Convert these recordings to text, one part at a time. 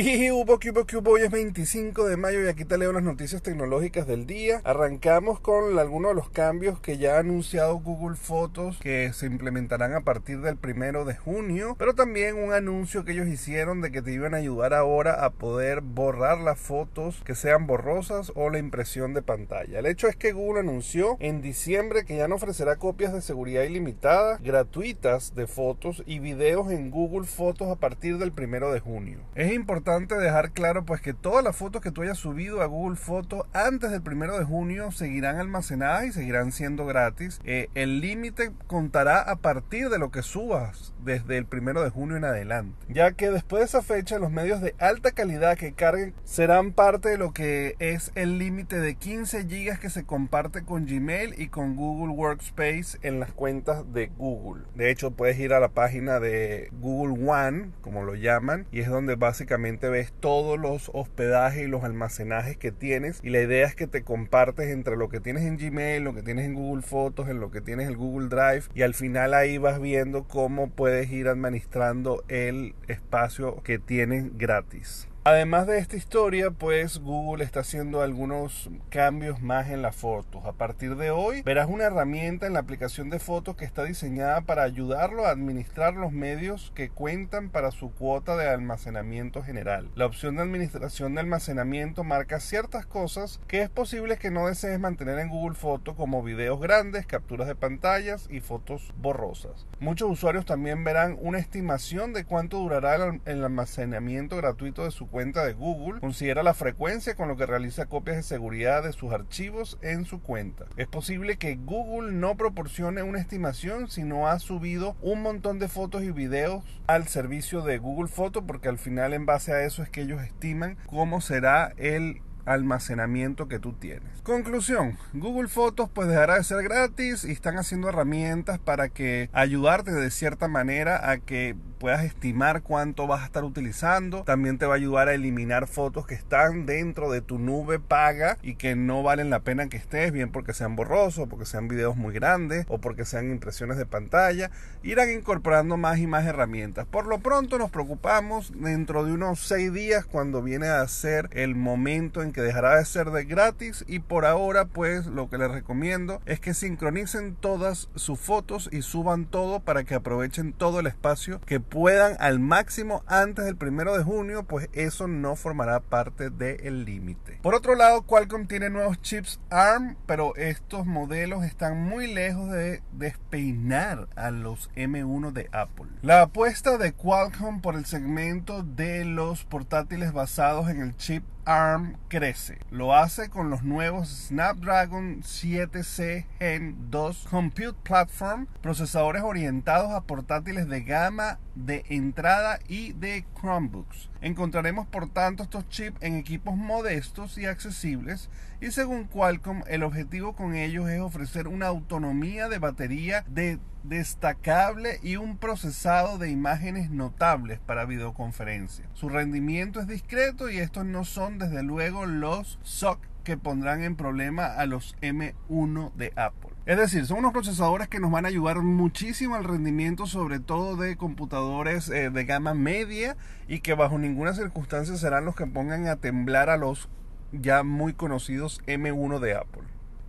¿Qué hubo, qué hubo, qué hubo? Hoy es 25 de mayo y aquí te leo las noticias tecnológicas del día. Arrancamos con algunos de los cambios que ya ha anunciado Google Fotos que se implementarán a partir del primero de junio, pero también un anuncio que ellos hicieron de que te iban a ayudar ahora a poder borrar las fotos que sean borrosas o la impresión de pantalla. El hecho es que Google anunció en diciembre que ya no ofrecerá copias de seguridad ilimitada gratuitas de fotos y videos en Google Fotos a partir del primero de junio. Es importante importante dejar claro pues que todas las fotos que tú hayas subido a Google Fotos antes del primero de junio seguirán almacenadas y seguirán siendo gratis. Eh, el límite contará a partir de lo que subas desde el primero de junio en adelante, ya que después de esa fecha los medios de alta calidad que carguen serán parte de lo que es el límite de 15 gigas que se comparte con Gmail y con Google Workspace en las cuentas de Google. De hecho, puedes ir a la página de Google One, como lo llaman, y es donde básicamente ves todos los hospedajes y los almacenajes que tienes y la idea es que te compartes entre lo que tienes en Gmail, lo que tienes en Google Fotos, en lo que tienes en Google Drive y al final ahí vas viendo cómo puedes ir administrando el espacio que tienes gratis. Además de esta historia, pues Google está haciendo algunos cambios más en las fotos. A partir de hoy verás una herramienta en la aplicación de fotos que está diseñada para ayudarlo a administrar los medios que cuentan para su cuota de almacenamiento general. La opción de administración de almacenamiento marca ciertas cosas que es posible que no desees mantener en Google Fotos como videos grandes, capturas de pantallas y fotos borrosas. Muchos usuarios también verán una estimación de cuánto durará el almacenamiento gratuito de su cuenta cuenta de Google considera la frecuencia con lo que realiza copias de seguridad de sus archivos en su cuenta. Es posible que Google no proporcione una estimación si no ha subido un montón de fotos y videos al servicio de Google Foto porque al final en base a eso es que ellos estiman cómo será el almacenamiento que tú tienes. Conclusión, Google Fotos pues dejará de ser gratis y están haciendo herramientas para que ayudarte de cierta manera a que puedas estimar cuánto vas a estar utilizando. También te va a ayudar a eliminar fotos que están dentro de tu nube paga y que no valen la pena que estés, bien porque sean borrosos, porque sean videos muy grandes o porque sean impresiones de pantalla. Irán incorporando más y más herramientas. Por lo pronto nos preocupamos dentro de unos 6 días cuando viene a ser el momento en que dejará de ser de gratis y por ahora pues lo que les recomiendo es que sincronicen todas sus fotos y suban todo para que aprovechen todo el espacio que puedan al máximo antes del primero de junio, pues eso no formará parte del límite. Por otro lado, Qualcomm tiene nuevos chips ARM, pero estos modelos están muy lejos de despeinar a los M1 de Apple. La apuesta de Qualcomm por el segmento de los portátiles basados en el chip ARM crece. Lo hace con los nuevos Snapdragon 7C Gen 2 Compute Platform, procesadores orientados a portátiles de gama de entrada y de Chromebooks. Encontraremos por tanto estos chips en equipos modestos y accesibles y según Qualcomm el objetivo con ellos es ofrecer una autonomía de batería de destacable y un procesado de imágenes notables para videoconferencia. Su rendimiento es discreto y estos no son desde luego los SOC que pondrán en problema a los M1 de Apple. Es decir, son unos procesadores que nos van a ayudar muchísimo al rendimiento, sobre todo de computadores eh, de gama media y que bajo ninguna circunstancia serán los que pongan a temblar a los ya muy conocidos M1 de Apple.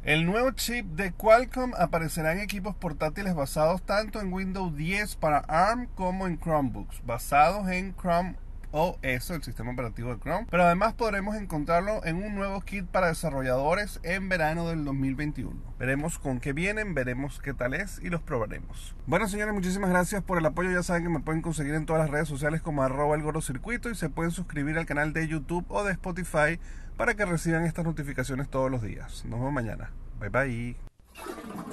El nuevo chip de Qualcomm aparecerá en equipos portátiles basados tanto en Windows 10 para ARM como en Chromebooks, basados en Chrome OS, el sistema operativo de Chrome, pero además podremos encontrarlo en un nuevo kit para desarrolladores en verano del 2021. Veremos con qué vienen, veremos qué tal es y los probaremos. Bueno señores, muchísimas gracias por el apoyo, ya saben que me pueden conseguir en todas las redes sociales como arroba el circuito y se pueden suscribir al canal de YouTube o de Spotify para que reciban estas notificaciones todos los días. Nos vemos mañana. Bye bye.